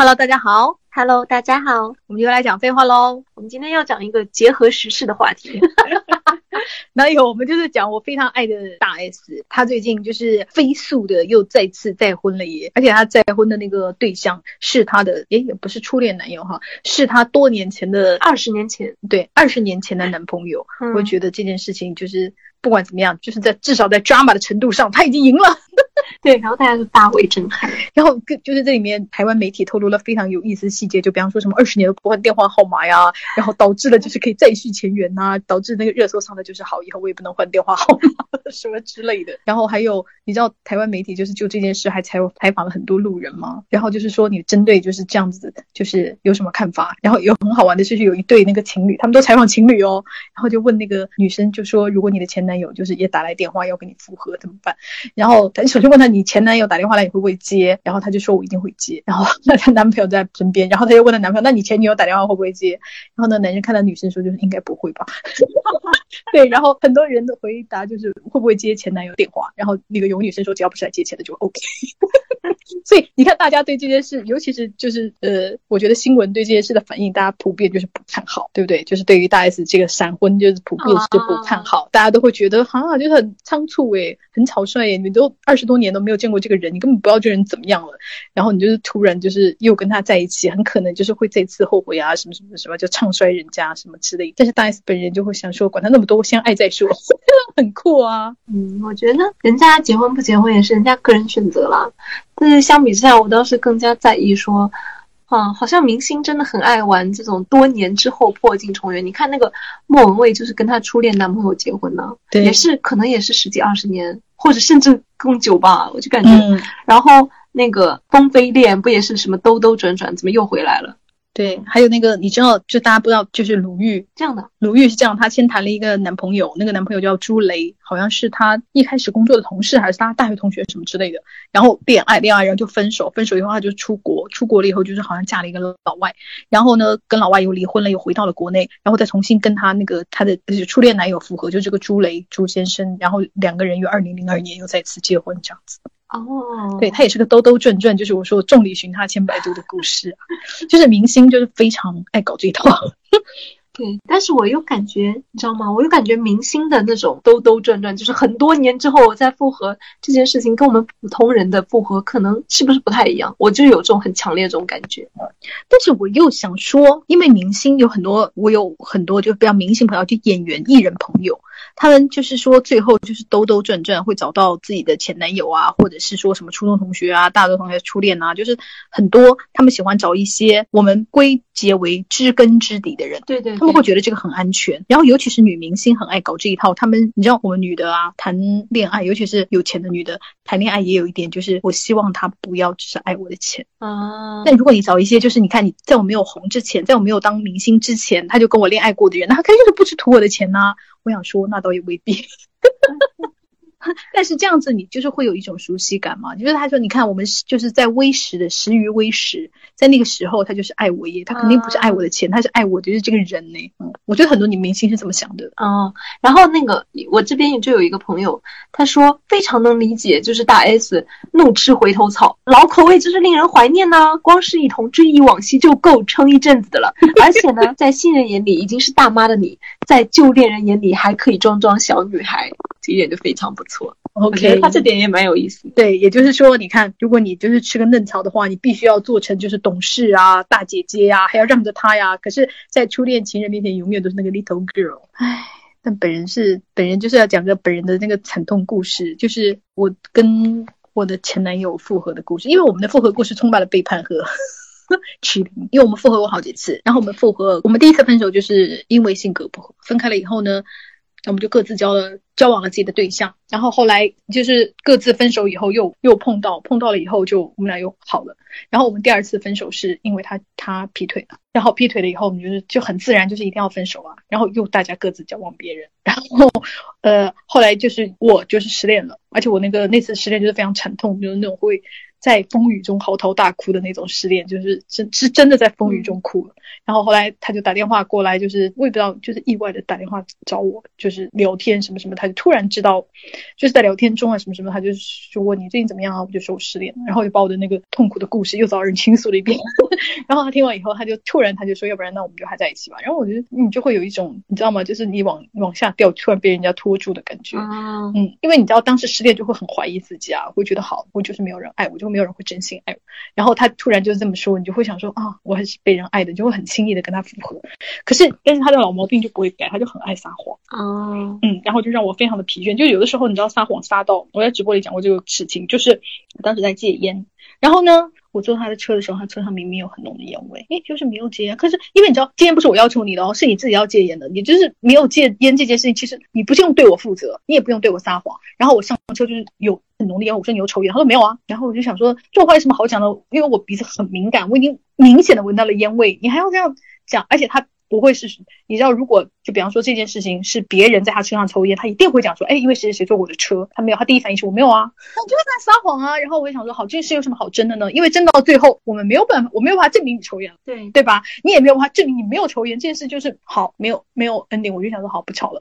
Hello，大家好，Hello，大家好，我们又来讲废话喽。我们今天要讲一个结合时事的话题。哪有？我们就是讲我非常爱的大 S，她最近就是飞速的又再次再婚了耶！而且她再婚的那个对象是她的，诶，也不是初恋男友哈，是她多年前的二十年前，对，二十年前的男朋友。我觉得这件事情就是不管怎么样，就是在至少在 drama 的程度上，她已经赢了。对，然后大家都大为震撼。然后跟就是这里面台湾媒体透露了非常有意思的细节，就比方说什么二十年都不换电话号码呀，然后导致了就是可以再续前缘呐，导致那个热搜上的就是好，以后我也不能换电话号码 什么之类的。然后还有你知道台湾媒体就是就这件事还采采访了很多路人吗？然后就是说你针对就是这样子就是有什么看法？然后有很好玩的就是有一对那个情侣，他们都采访情侣哦，然后就问那个女生就说如果你的前男友就是也打来电话要跟你复合怎么办？然后他首先问他。你前男友打电话来，你会不会接？然后她就说：“我一定会接。”然后那她男朋友在身边，然后她又问她男朋友：“那你前女友打电话会不会接？”然后呢男生看到女生说：“就是应该不会吧。”对，然后很多人的回答就是会不会接前男友电话？然后那个有女生说：“只要不是来借钱的就 OK。”所以你看，大家对这件事，尤其是就是呃，我觉得新闻对这件事的反应，大家普遍就是不看好，对不对？就是对于大 S 这个闪婚，就是普遍是不看好，大家都会觉得啊，就是很仓促诶，很草率诶，你都二十多年都没有见过这个人，你根本不知道这人怎么样了，然后你就是突然就是又跟他在一起，很可能就是会再次后悔啊，什么什么什么，就唱衰人家什么之类。但是大 S 本人就会想说，管他那么多，我先爱再说，很酷啊。嗯，我觉得人家结婚不结婚也是人家个人选择啦。但是相比之下，我倒是更加在意说，啊，好像明星真的很爱玩这种多年之后破镜重圆。你看那个莫文蔚，就是跟她初恋男朋友结婚呢，也是可能也是十几二十年，或者甚至更久吧。我就感觉，然后那个风飞恋不也是什么兜兜转转，怎么又回来了？对，还有那个你知道，就大家不知道，就是鲁豫这样的。鲁豫是这样，她先谈了一个男朋友，那个男朋友叫朱雷，好像是她一开始工作的同事，还是她大学同学什么之类的。然后恋爱，恋爱然后就分手，分手以后她就出国，出国了以后就是好像嫁了一个老外，然后呢跟老外又离婚了，又回到了国内，然后再重新跟她那个她的就是初恋男友复合，就这个朱雷朱先生，然后两个人于二零零二年又再次结婚这样子。哦，对他也是个兜兜转转，就是我说众里寻他千百度的故事，就是明星就是非常爱搞这一套。对，但是我又感觉，你知道吗？我又感觉明星的那种兜兜转转，就是很多年之后我再复合这件事情，跟我们普通人的复合可能是不是不太一样？我就有这种很强烈这种感觉。但是我又想说，因为明星有很多，我有很多就比较明星朋友，就演员、艺人朋友。他们就是说，最后就是兜兜转转会找到自己的前男友啊，或者是说什么初中同学啊、大学同学初恋啊，就是很多他们喜欢找一些我们归结为知根知底的人。对对，他们会觉得这个很安全。然后尤其是女明星很爱搞这一套。他们你知道，我们女的啊，谈恋爱，尤其是有钱的女的谈恋爱，也有一点就是，我希望他不要只是爱我的钱啊。那如果你找一些，就是你看你在我没有红之前，在我没有当明星之前，他就跟我恋爱过的人，那他肯定就是不是图我的钱呐。我想说，那倒也未必。但是这样子，你就是会有一种熟悉感嘛？就是他说，你看我们就是在微时的时于微时，在那个时候，他就是爱我耶，他肯定不是爱我的钱，他是爱我的就是这个人呢。嗯，我觉得很多女明星是这么想的。哦，然后那个我这边也就有一个朋友，他说非常能理解，就是大 S 怒吃回头草，老口味就是令人怀念呐。光是一同追忆往昔就够撑一阵子的了。而且呢，在新人眼里已经是大妈的你，在旧恋人眼里还可以装装小女孩。这一点就非常不错，OK，他这点也蛮有意思。对，也就是说，你看，如果你就是吃个嫩草的话，你必须要做成就是懂事啊、大姐姐呀，还要让着他呀。可是，在初恋情人面前，永远都是那个 little girl。唉，但本人是本人就是要讲个本人的那个惨痛故事，就是我跟我的前男友复合的故事。因为我们的复合故事充满了背叛和 欺凌，因为我们复合过好几次，然后我们复合，我们第一次分手就是因为性格不合，分开了以后呢。那我们就各自交了交往了自己的对象，然后后来就是各自分手以后又又碰到碰到了以后就我们俩又好了，然后我们第二次分手是因为他他劈腿了，然后劈腿了以后我们就是就很自然就是一定要分手啊，然后又大家各自交往别人，然后呃后来就是我就是失恋了，而且我那个那次失恋就是非常惨痛，就是那种会在风雨中嚎啕大哭的那种失恋，就是真是真的在风雨中哭了。然后后来他就打电话过来，就是我也不知道，就是意外的打电话找我，就是聊天什么什么，他就突然知道，就是在聊天中啊什么什么，他就说问你最近怎么样啊？我就说我失恋了，然后就把我的那个痛苦的故事又找人倾诉了一遍。然后他听完以后，他就突然他就说，要不然那我们就还在一起吧。然后我觉得你就会有一种你知道吗？就是你往往下掉，突然被人家拖住的感觉。嗯，因为你知道当时失恋就会很怀疑自己啊，会觉得好，我就是没有人爱我，就没有人会真心爱我。然后他突然就这么说，你就会想说啊，我还是被人爱的，就会很轻易的跟他复合。可是但是他的老毛病就不会改，他就很爱撒谎。啊，嗯，然后就让我非常的疲倦。就有的时候你知道撒谎撒到我在直播里讲过这个事情，就是当时在戒烟，然后呢。我坐他的车的时候，他车上明明有很浓的烟味，诶，就是没有戒烟。可是因为你知道，戒烟不是我要求你的哦，是你自己要戒烟的。你就是没有戒烟这件事情，其实你不用对我负责，你也不用对我撒谎。然后我上车就是有很浓的烟，我说你有抽烟，他说没有啊。然后我就想说，这话有什么好讲的？因为我鼻子很敏感，我已经明显的闻到了烟味，你还要这样讲，而且他。不会是，你知道，如果就比方说这件事情是别人在他车上抽烟，他一定会讲说，哎，因为谁谁谁坐我的车，他没有，他第一反应是我没有啊，那你就是在撒谎啊。然后我就想说，好，这件事有什么好争的呢？因为争到最后，我们没有办法，我没有办法证明你抽烟了，对对吧？你也没有办法证明你没有抽烟，这件事就是好，没有没有 ending，我就想说，好，不吵了。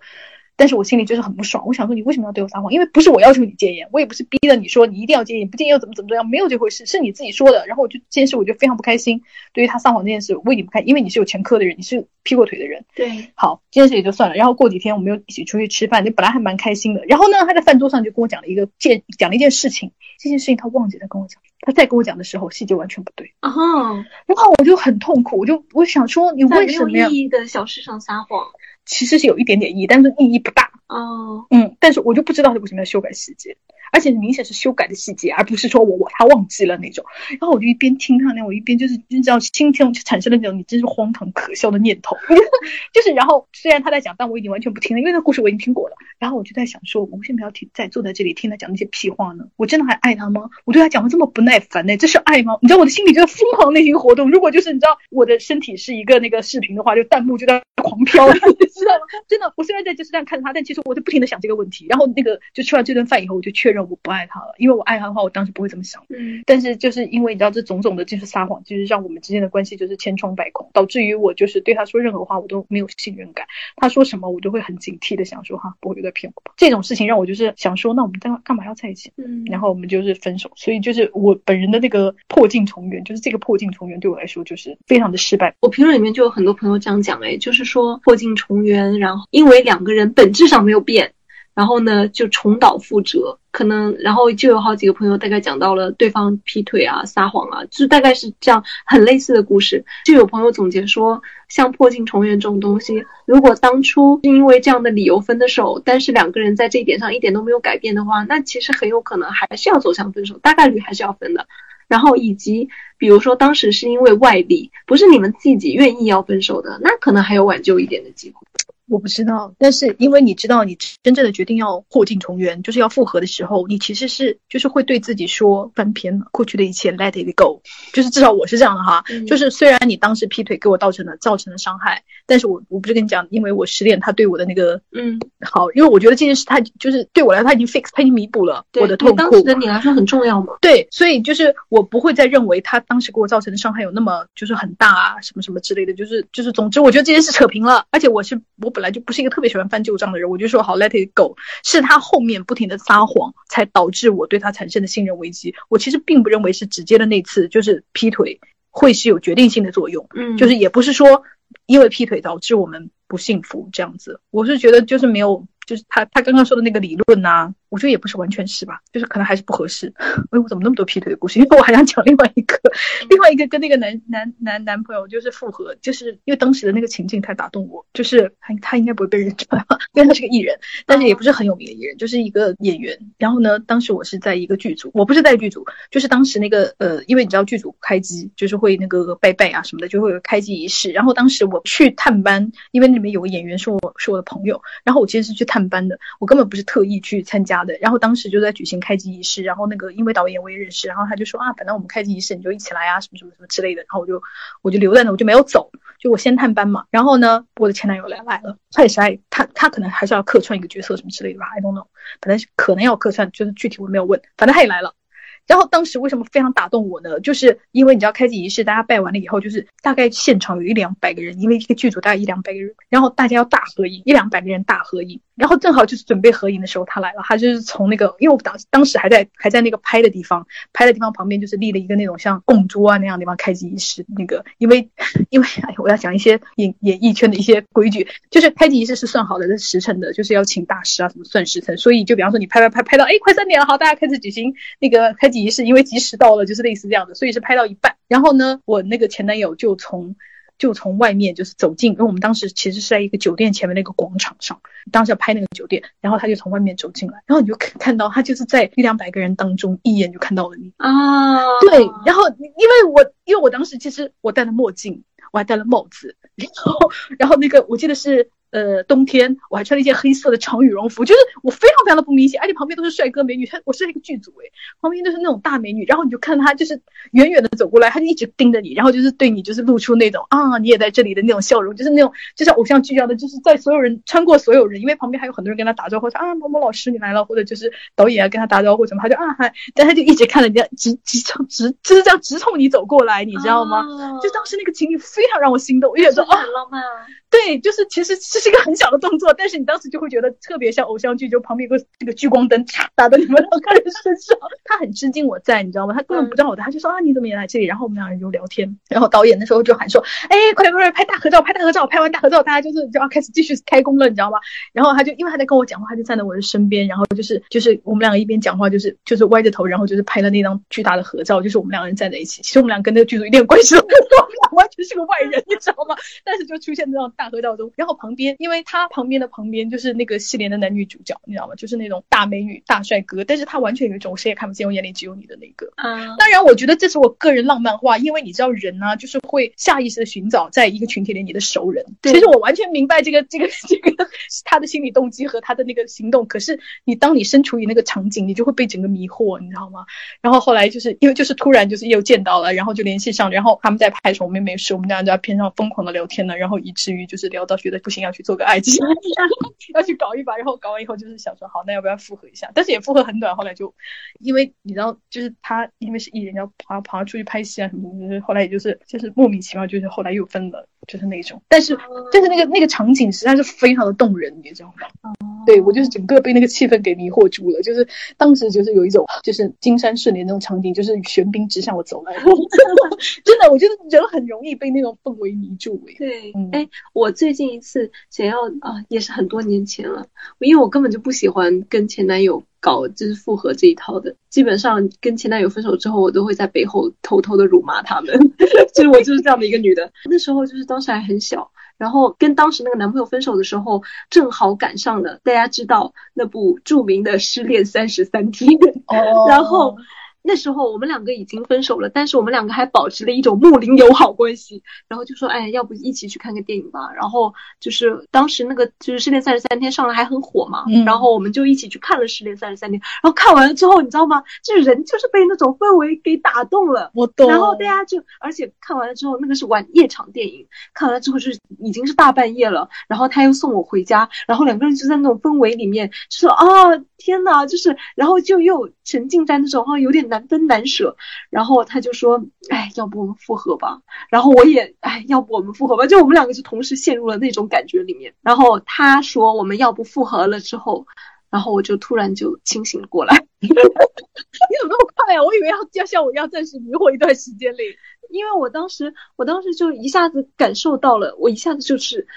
但是我心里就是很不爽，我想说你为什么要对我撒谎？因为不是我要求你戒烟，我也不是逼着你说你一定要戒烟，不戒烟又怎么怎么样，没有这回事，是你自己说的。然后我就这件事我就非常不开心，对于他撒谎这件事为你不开，因为你是有前科的人，你是劈过腿的人。对，好，这件事也就算了。然后过几天我们又一起出去吃饭，就本来还蛮开心的。然后呢，他在饭桌上就跟我讲了一个件，讲了一件事情，这件事情他忘记了跟我讲，他再跟我讲的时候细节完全不对。哦，然后我就很痛苦，我就我想说你为什么没有意义的小事上撒谎？其实是有一点点意义，但是意义不大。哦，嗯，但是我就不知道他为什么要修改细节。而且明显是修改的细节，而不是说我我他忘记了那种。然后我就一边听他那，我一边就是你知道心跳就产生了那种你真是荒唐可笑的念头。就是然后虽然他在讲，但我已经完全不听了，因为那故事我已经听过了。然后我就在想说，我为什么要听在坐在这里听他讲那些屁话呢？我真的还爱他吗？我对他讲的这么不耐烦呢？这是爱吗？你知道我的心里就在疯狂内心活动。如果就是你知道我的身体是一个那个视频的话，就弹幕就在狂飘，你知道吗？真的，我虽然在就是这样看着他，但其实我就不停的想这个问题。然后那个就吃完这顿饭以后，我就确认我不爱他了。因为我爱他的话，我当时不会这么想。嗯，但是就是因为你知道这种种的，就是撒谎，就是让我们之间的关系就是千疮百孔，导致于我就是对他说任何话，我都没有信任感。他说什么，我都会很警惕的想说哈，不会在骗我吧？这种事情让我就是想说，那我们干干嘛要在一起？嗯，然后我们就是分手。所以就是我本人的那个破镜重圆，就是这个破镜重圆对我来说就是非常的失败。我评论里面就有很多朋友这样讲，哎，就是说破镜重圆，然后因为两个人本质上没有变。然后呢，就重蹈覆辙，可能然后就有好几个朋友大概讲到了对方劈腿啊、撒谎啊，就大概是这样很类似的故事。就有朋友总结说，像破镜重圆这种东西，如果当初是因为这样的理由分的手，但是两个人在这一点上一点都没有改变的话，那其实很有可能还是要走向分手，大概率还是要分的。然后以及比如说当时是因为外力，不是你们自己愿意要分手的，那可能还有挽救一点的机会。我不知道，但是因为你知道，你真正的决定要破镜重圆，就是要复合的时候，你其实是就是会对自己说翻篇了，过去的一切 let it go，就是至少我是这样的哈，就是虽然你当时劈腿给我造成了造成了伤害，但是我我不是跟你讲，因为我失恋，他对我的那个嗯好，因为我觉得这件事他就是对我来说他已经 fix，他已经弥补了我的痛苦，当时的你来说很重要吗？对，所以就是我不会再认为他当时给我造成的伤害有那么就是很大啊，什么什么之类的，就是就是总之我觉得这件事扯平了，而且我是我。本来就不是一个特别喜欢翻旧账的人，我就说好，let it go。是他后面不停的撒谎，才导致我对他产生的信任危机。我其实并不认为是直接的那次就是劈腿会是有决定性的作用，嗯，就是也不是说因为劈腿导致我们不幸福这样子。我是觉得就是没有，就是他他刚刚说的那个理论呐。我觉得也不是完全是吧，就是可能还是不合适。哎，我怎么那么多劈腿的故事？因为我还想讲另外一个，另外一个跟那个男男男男朋友就是复合，就是因为当时的那个情境太打动我。就是他他应该不会被认出来吧？因为他是个艺人，但是也不是很有名的艺人，就是一个演员。然后呢，当时我是在一个剧组，我不是在剧组，就是当时那个呃，因为你知道剧组开机就是会那个拜拜啊什么的，就会有开机仪式。然后当时我去探班，因为那里面有个演员是我是我的朋友，然后我其实是去探班的，我根本不是特意去参加。的，然后当时就在举行开机仪式，然后那个因为导演我也认识，然后他就说啊，反正我们开机仪式你就一起来啊，什么什么什么之类的，然后我就我就留在那，我就没有走，就我先探班嘛。然后呢，我的前男友来来了，他也是爱他，他可能还是要客串一个角色什么之类的吧，I don't know，反正可能要客串，就是具体我没有问，反正他也来了。然后当时为什么非常打动我呢？就是因为你知道开机仪式，大家拜完了以后，就是大概现场有一两百个人，因为一个剧组大概一两百个人，然后大家要大合影，一两百个人大合影。然后正好就是准备合影的时候，他来了。他就是从那个，因为我当当时还在还在那个拍的地方，拍的地方旁边就是立了一个那种像供桌啊那样的地方开机仪式。那个因为 因为哎，我要讲一些演演艺圈的一些规矩，就是开机仪式是算好的是时辰的，就是要请大师啊什么算时辰。所以就比方说你拍拍拍拍到哎快三点了，好大家开始举行那个开机仪式，因为吉时到了，就是类似这样的，所以是拍到一半。然后呢，我那个前男友就从。就从外面就是走进，因为我们当时其实是在一个酒店前面那个广场上，当时要拍那个酒店，然后他就从外面走进来，然后你就看看到他就是在一两百个人当中一眼就看到了你啊，对，然后因为我因为我当时其实我戴了墨镜，我还戴了帽子，然后然后那个我记得是。呃，冬天我还穿了一件黑色的长羽绒服，就是我非常非常的不明显，而且旁边都是帅哥美女，他我是一个剧组诶，旁边都是那种大美女，然后你就看他就是远远的走过来，他就一直盯着你，然后就是对你就是露出那种啊你也在这里的那种笑容，就是那种就像偶像剧一样的，就是在所有人穿过所有人，因为旁边还有很多人跟他打招呼，说啊某某老师你来了，或者就是导演啊跟他打招呼什么，他就啊嗨，但他就一直看着你，直直冲直就是这样直冲你走过来，你知道吗？就当时那个情景非常让我心动，我觉得啊很浪漫啊。对，就是其实这是一个很小的动作，但是你当时就会觉得特别像偶像剧，就旁边有个这个聚光灯嚓打到你们两个人身上。他很吃惊我在，你知道吗？他根本不知道我在，他就说啊你怎么也来这里？然后我们两人就聊天。然后导演那时候就喊说，哎，快点快点拍大合照，拍大合照，拍完大合照大家就是就要开始继续开工了，你知道吗？然后他就因为他在跟我讲话，他就站在我的身边，然后就是就是我们两个一边讲话，就是就是歪着头，然后就是拍了那张巨大的合照，就是我们两个人站在一起。其实我们俩跟那个剧组一点关系都没有，我们俩完全是个外人，你知道吗？但是就出现这种。大合照中，然后旁边，因为他旁边的旁边就是那个系列的男女主角，你知道吗？就是那种大美女、大帅哥，但是他完全有一种谁也看不见，我眼里只有你的那个。嗯，当然，我觉得这是我个人浪漫化，因为你知道人呢，就是会下意识的寻找在一个群体里你的熟人。其实我完全明白这个、这个、这个他的心理动机和他的那个行动，可是你当你身处于那个场景，你就会被整个迷惑，你知道吗？然后后来就是因为就是突然就是又见到了，然后就联系上，然后他们在拍什么，我们没事，我们俩就在片上疯狂的聊天呢，然后以至于。就是聊到觉得不行，要去做个爱情，要去搞一把，然后搞完以后就是想说好，那要不要复合一下？但是也复合很短，后来就因为你知道，就是他因为是艺人，要跑跑出去拍戏啊什么，就是后来也就是就是莫名其妙，就是后来又分了，就是那种。但是但是那个那个场景实在是非常的动人，你知道吗？对我就是整个被那个气氛给迷惑住了，就是当时就是有一种就是金山顺莲那种场景，就是玄冰直向我走来，真的，我觉得人很容易被那种氛围迷住。对，哎，我最近一次想要啊，也是很多年前了，因为我根本就不喜欢跟前男友搞就是复合这一套的，基本上跟前男友分手之后，我都会在背后偷偷的辱骂他们，就是我就是这样的一个女的。那时候就是当时还很小。然后跟当时那个男朋友分手的时候，正好赶上了大家知道那部著名的《失恋三十三天》，然后。那时候我们两个已经分手了，但是我们两个还保持了一种睦邻友好关系。然后就说，哎，要不一起去看个电影吧？然后就是当时那个就是《失恋三十三天》上了还很火嘛，然后我们就一起去看了《失恋三十三天》。然后看完了之后，你知道吗？就是人就是被那种氛围给打动了。我懂。然后大家就，而且看完了之后，那个是晚夜场电影，看完了之后是已经是大半夜了。然后他又送我回家，然后两个人就在那种氛围里面，就说啊，天呐，就是，然后就又沉浸在那种啊有点。难分难舍，然后他就说：“哎，要不我们复合吧？”然后我也：“哎，要不我们复合吧？”就我们两个就同时陷入了那种感觉里面。然后他说：“我们要不复合了之后？”然后我就突然就清醒过来。你怎么那么快啊？我以为要要像我一样暂时迷惑一段时间嘞。因为我当时，我当时就一下子感受到了，我一下子就是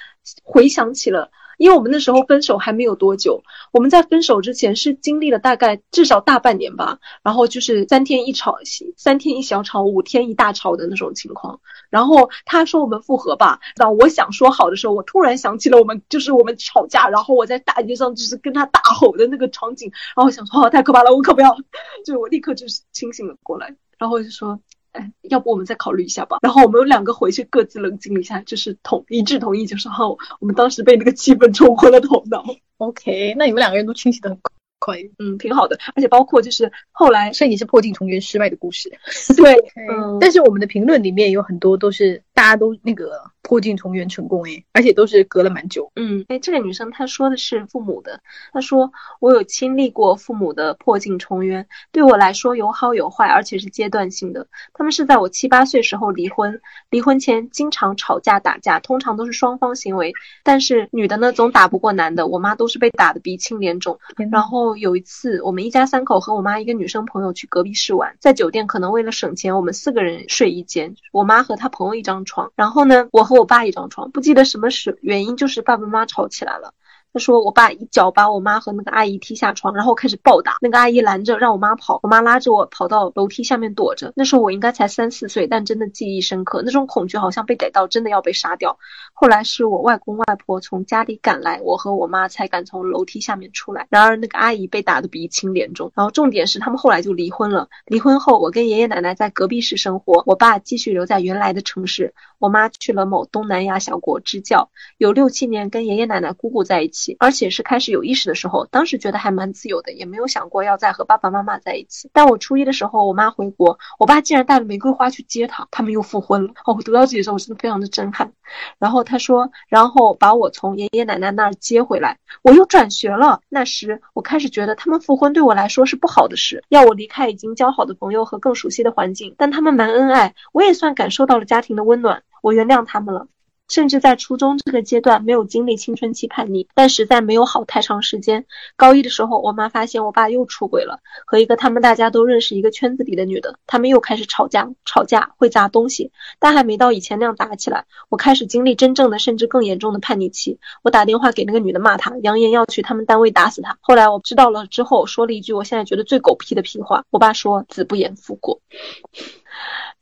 回想起了。因为我们那时候分手还没有多久，我们在分手之前是经历了大概至少大半年吧，然后就是三天一吵，三天一小吵，五天一大吵的那种情况。然后他说我们复合吧，当我想说好的时候，我突然想起了我们就是我们吵架，然后我在大街上就是跟他大吼的那个场景，然后我想说哦太可怕了，我可不要，就我立刻就是清醒了过来，然后就说。哎，要不我们再考虑一下吧。然后我们两个回去各自冷静一下，就是同一致同意，就是好。我们当时被那个气氛冲昏了头脑。OK，那你们两个人都清醒的很快，嗯，挺好的。而且包括就是后来，所以你是破镜重圆失败的故事。对，嗯。但是我们的评论里面有很多都是大家都那个破镜重圆成功诶，而且都是隔了蛮久。嗯，哎，这个女生她说的是父母的，她说我有经历过父母的破镜重圆，对我来说有好有坏，而且是阶段性的。他们是在我七八岁时候离婚，离婚前经常吵架打架，通常都是双方行为，但是女的呢总打不过男的，我妈都是被打的鼻青脸肿。然后有一次，我们一家三口和我妈一个女生朋友去隔壁市玩，在酒店可能为了省钱，我们四个人睡一间，我妈和她朋友一张床，然后呢，我和我爸一张床，不记得什么是原因，就是爸爸妈妈吵起来了。他说：“我爸一脚把我妈和那个阿姨踢下床，然后开始暴打。那个阿姨拦着让我妈跑，我妈拉着我跑到楼梯下面躲着。那时候我应该才三四岁，但真的记忆深刻。那种恐惧好像被逮到，真的要被杀掉。后来是我外公外婆从家里赶来，我和我妈才敢从楼梯下面出来。然而那个阿姨被打得鼻青脸肿。然后重点是他们后来就离婚了。离婚后，我跟爷爷奶奶在隔壁市生活，我爸继续留在原来的城市，我妈去了某东南亚小国支教，有六七年跟爷爷奶奶姑姑在一起，而且是开。”始有意识的时候，当时觉得还蛮自由的，也没有想过要再和爸爸妈妈在一起。但我初一的时候，我妈回国，我爸竟然带了玫瑰花去接她，他们又复婚了。哦，我读到这里的时候，我真的非常的震撼。然后他说，然后把我从爷爷奶奶那儿接回来，我又转学了。那时我开始觉得他们复婚对我来说是不好的事，要我离开已经交好的朋友和更熟悉的环境。但他们蛮恩爱，我也算感受到了家庭的温暖，我原谅他们了。甚至在初中这个阶段没有经历青春期叛逆，但实在没有好太长时间。高一的时候，我妈发现我爸又出轨了，和一个他们大家都认识一个圈子里的女的，他们又开始吵架，吵架会砸东西，但还没到以前那样打起来。我开始经历真正的，甚至更严重的叛逆期。我打电话给那个女的骂她，扬言要去他们单位打死她。后来我知道了之后，说了一句我现在觉得最狗屁的屁话。我爸说：“子不言父过。”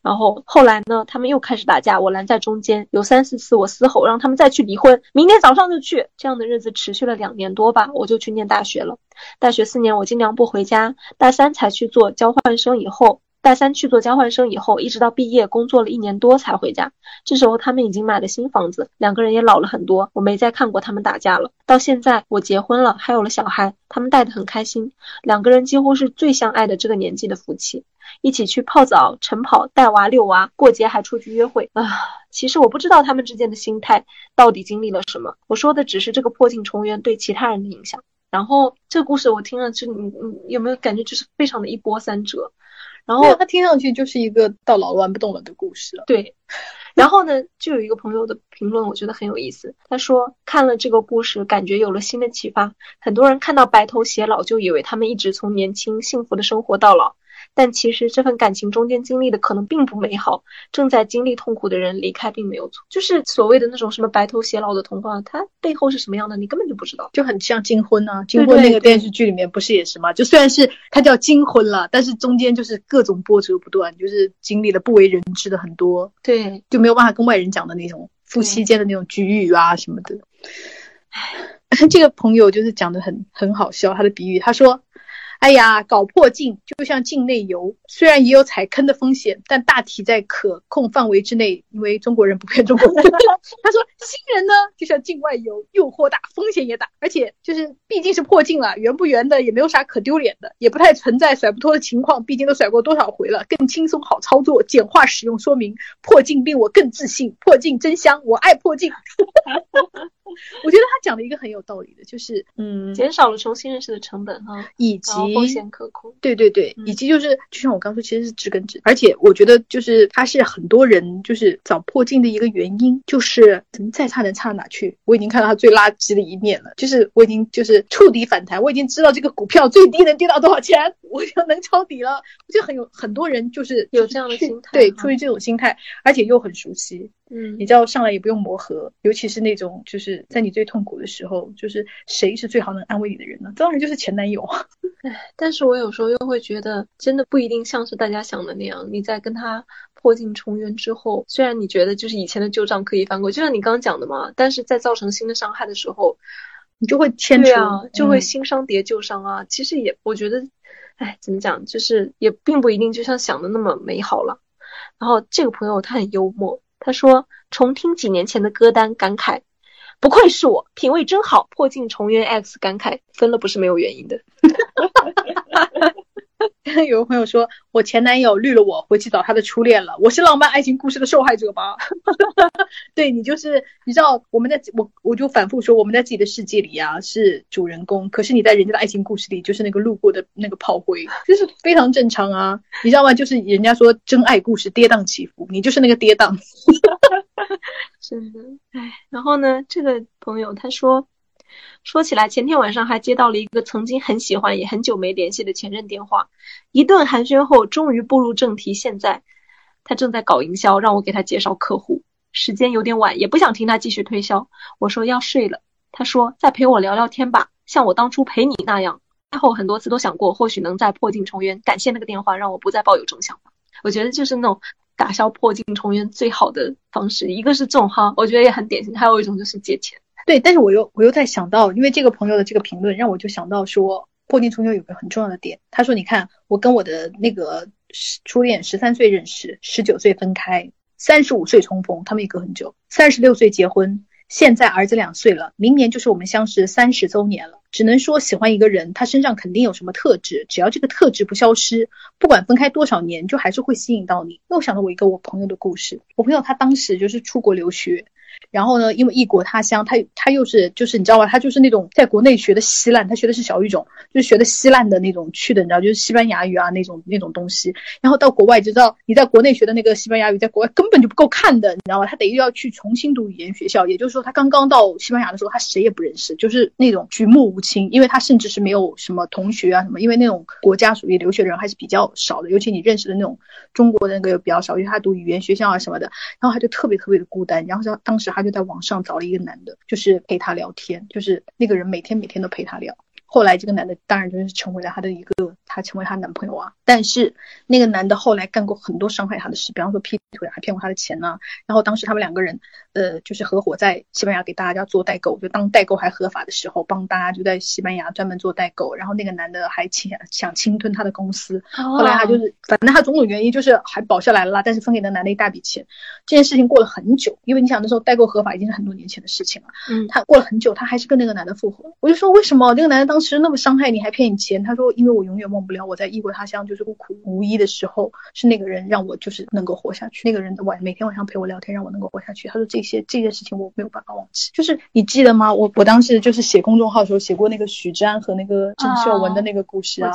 然后后来呢，他们又开始打架，我拦在中间，有三四次我嘶吼让他们再去离婚，明天早上就去。这样的日子持续了两年多吧，我就去念大学了。大学四年我尽量不回家，大三才去做交换生，以后大三去做交换生以后，一直到毕业工作了一年多才回家。这时候他们已经买了新房子，两个人也老了很多，我没再看过他们打架了。到现在我结婚了，还有了小孩，他们带的很开心，两个人几乎是最相爱的这个年纪的夫妻。一起去泡澡、晨跑、带娃、遛娃，过节还出去约会啊！其实我不知道他们之间的心态到底经历了什么。我说的只是这个破镜重圆对其他人的影响。然后这个故事我听了，就你你有没有感觉就是非常的一波三折？然后他听上去就是一个到老玩不动了的故事。对。然后呢，就有一个朋友的评论，我觉得很有意思。他说看了这个故事，感觉有了新的启发。很多人看到白头偕老，就以为他们一直从年轻幸福的生活到老。但其实这份感情中间经历的可能并不美好，正在经历痛苦的人离开并没有错，就是所谓的那种什么白头偕老的童话，它背后是什么样的，你根本就不知道，就很像金婚啊，金婚那个电视剧里面不是也是吗？就虽然是它叫金婚了，但是中间就是各种波折不断，就是经历了不为人知的很多，对，就没有办法跟外人讲的那种夫妻间的那种局域啊什么的。这个朋友就是讲的很很好笑，他的比喻，他说。哎呀，搞破镜就像境内游，虽然也有踩坑的风险，但大体在可控范围之内。因为中国人不骗中国人。他说，新人呢就像境外游，诱惑大，风险也大，而且就是毕竟是破镜了，圆不圆的也没有啥可丢脸的，也不太存在甩不脱的情况，毕竟都甩过多少回了，更轻松好操作。简化使用说明，破镜令我更自信，破镜真香，我爱破镜。我觉得他讲的一个很有道理的，就是嗯，减少了重新认识的成本哈，以及风险可控。对对对，以及就是就像我刚说，其实是知根知，而且我觉得就是他是很多人就是找破镜的一个原因，就是怎么再差能差到哪去？我已经看到他最垃圾的一面了，就是我已经就是触底反弹，我已经知道这个股票最低能跌到多少钱，我就能抄底了。我就很有很多人就是有这样的心态，对，出于这种心态，而且又很熟悉。嗯，你知道上来也不用磨合，尤其是那种就是在你最痛苦的时候，就是谁是最好能安慰你的人呢？当然就是前男友。唉，但是我有时候又会觉得，真的不一定像是大家想的那样。你在跟他破镜重圆之后，虽然你觉得就是以前的旧账可以翻过，就像你刚刚讲的嘛，但是在造成新的伤害的时候，你就会牵扯，就会新伤叠旧伤啊。其实也，我觉得，唉，怎么讲，就是也并不一定就像想的那么美好了。然后这个朋友他很幽默。他说：“重听几年前的歌单，感慨，不愧是我，品味真好。破镜重圆 X 感慨，分了不是没有原因的。有个朋友说，我前男友绿了我，回去找他的初恋了。我是浪漫爱情故事的受害者吧？对你就是你知道，我们在我我就反复说，我们在自己的世界里啊是主人公，可是你在人家的爱情故事里就是那个路过的那个炮灰，这是非常正常啊。你知道吗？就是人家说真爱故事跌宕起伏，你就是那个跌宕。真的，哎，然后呢，这个朋友他说。说起来，前天晚上还接到了一个曾经很喜欢也很久没联系的前任电话。一顿寒暄后，终于步入正题。现在他正在搞营销，让我给他介绍客户。时间有点晚，也不想听他继续推销。我说要睡了。他说再陪我聊聊天吧，像我当初陪你那样。之后很多次都想过，或许能再破镜重圆。感谢那个电话，让我不再抱有这种想法。我觉得就是那种打消破镜重圆最好的方式。一个是这种哈，我觉得也很典型。还有一种就是借钱。对，但是我又我又在想到，因为这个朋友的这个评论，让我就想到说，破镜重圆有个很重要的点。他说：“你看，我跟我的那个初恋十三岁认识，十九岁分开，三十五岁重逢，他们也隔很久，三十六岁结婚，现在儿子两岁了，明年就是我们相识三十周年了。只能说，喜欢一个人，他身上肯定有什么特质，只要这个特质不消失，不管分开多少年，就还是会吸引到你。又想到我一个我朋友的故事，我朋友他当时就是出国留学。”然后呢，因为异国他乡，他他又是就是你知道吧，他就是那种在国内学的稀烂，他学的是小语种，就是学的稀烂的那种去的，你知道，就是西班牙语啊那种那种东西。然后到国外就知道，你在国内学的那个西班牙语，在国外根本就不够看的，你知道吗？他得又要去重新读语言学校，也就是说，他刚刚到西班牙的时候，他谁也不认识，就是那种举目无亲，因为他甚至是没有什么同学啊什么，因为那种国家属于留学的人还是比较少的，尤其你认识的那种中国的那个又比较少，因为他读语言学校啊什么的，然后他就特别特别的孤单，然后他当时还她就在网上找了一个男的，就是陪她聊天，就是那个人每天每天都陪她聊。后来这个男的当然就是成为了她的一个，他成为她男朋友啊。但是那个男的后来干过很多伤害她的事，比方说劈腿，还骗过她的钱呢。然后当时他们两个人，呃，就是合伙在西班牙给大家做代购，就当代购还合法的时候，帮大家就在西班牙专门做代购。然后那个男的还侵想侵吞他的公司，后来他就是反正他种种原因就是还保下来了，但是分给那男的一大笔钱。这件事情过了很久，因为你想那时候代购合法已经是很多年前的事情了。嗯，他过了很久，他还是跟那个男的复合。我就说为什么那个男的当时那么伤害你，还骗你钱？他说因为我永远忘不了我在异国他乡就是孤苦无依的时候，是那个人让我就是能够活下去。那个人的晚每天晚上陪我聊天，让我能够活下去。他说这些这件事情我没有办法忘记。就是你记得吗？我我当时就是写公众号的时候写过那个许詹和那个郑秀文的那个故事啊。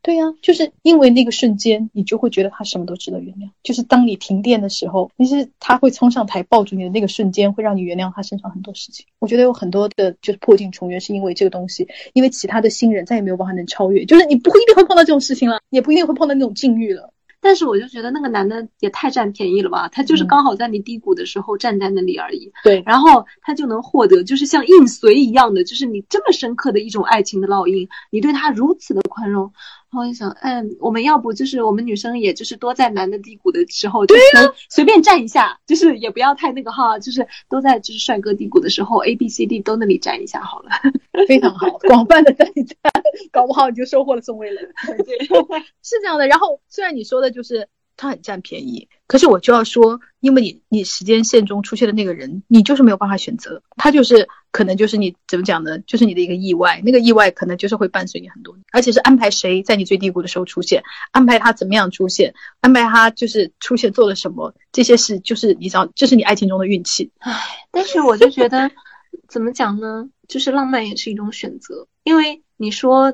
对呀，就是因为那个瞬间，你就会觉得他什么都值得原谅。就是当你停电的时候，其实他会冲上台抱住你的那个瞬间，会让你原谅他身上很多事情。我觉得有很多的就是破镜重圆，是因为这个东西，因为其他的新人再也没有办法能超越。就是你不会一定会碰到这种事情了，也不一定会碰到那种境遇了。但是我就觉得那个男的也太占便宜了吧，他就是刚好在你低谷的时候站在那里而已。对，然后他就能获得，就是像印随一样的，就是你这么深刻的一种爱情的烙印，你对他如此的宽容。我想，嗯，我们要不就是我们女生，也就是多在男的低谷的时候，就能随便站一下，就是也不要太那个哈，就是都在就是帅哥低谷的时候，A B C D 都那里站一下好了，非常好，广泛的站一站，搞不好你就收获了宋威龙。对，是这样的。然后虽然你说的就是他很占便宜。可是我就要说，因为你你时间线中出现的那个人，你就是没有办法选择，他就是可能就是你怎么讲呢？就是你的一个意外，那个意外可能就是会伴随你很多，而且是安排谁在你最低谷的时候出现，安排他怎么样出现，安排他就是出现做了什么，这些事就是你知道，这是你爱情中的运气。唉，但是我就觉得，怎么讲呢？就是浪漫也是一种选择，因为。你说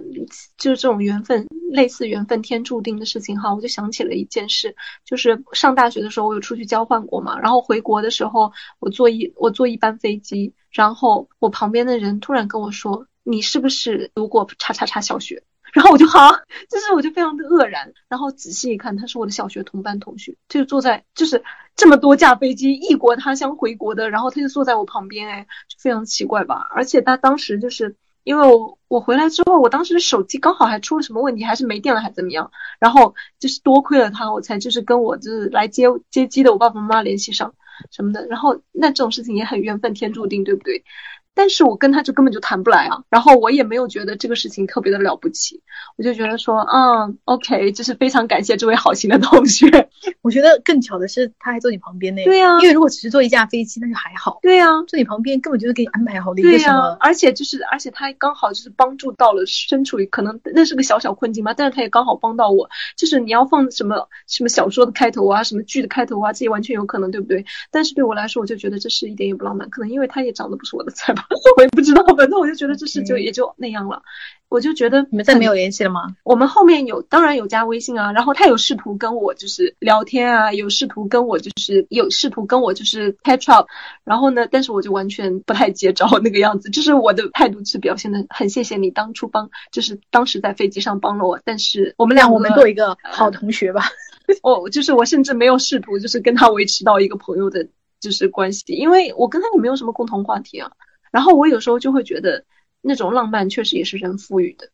就是这种缘分，类似缘分天注定的事情哈，我就想起了一件事，就是上大学的时候我有出去交换过嘛，然后回国的时候我坐一我坐一班飞机，然后我旁边的人突然跟我说，你是不是读过叉叉叉小学？然后我就哈，就是我就非常的愕然，然后仔细一看，他是我的小学同班同学，就坐在就是这么多架飞机异国他乡回国的，然后他就坐在我旁边，哎，就非常奇怪吧，而且他当时就是。因为我我回来之后，我当时手机刚好还出了什么问题，还是没电了，还怎么样？然后就是多亏了他，我才就是跟我就是来接接机的我爸爸妈妈联系上什么的。然后那这种事情也很缘分天注定，对不对？但是我跟他就根本就谈不来啊。然后我也没有觉得这个事情特别的了不起，我就觉得说，嗯，OK，就是非常感谢这位好心的同学。我觉得更巧的是他还坐你旁边呢。对呀、因为如果只是坐一架飞机，那就还好。对呀、坐你旁边根本就是给你安排好的一、个什么。而且就是，而且他刚好就是帮助到了身处于可能那是个小小困境嘛，但是他也刚好帮到我。就是你要放什么什么小说的开头啊，什么剧的开头啊，这些完全有可能，对不对？但是对我来说，我就觉得这是一点也不浪漫，可能因为他也长得不是我的菜吧，我也不知道。反正我就觉得这事就也就那样了。我就觉得你们再没有联系了吗？我们后面有，当然有加微信啊，然后他有试图跟我就是聊天啊，有试图跟我就是有试图跟我就是 catch up，然后呢，但是我就完全不太接招那个样子，就是我的态度是表现的很谢谢你当初帮，就是当时在飞机上帮了我，但是我们俩我们做一个好同学吧。哦，就是我甚至没有试图就是跟他维持到一个朋友的就是关系，因为我跟他也没有什么共同话题啊。然后我有时候就会觉得那种浪漫确实也是人赋予的，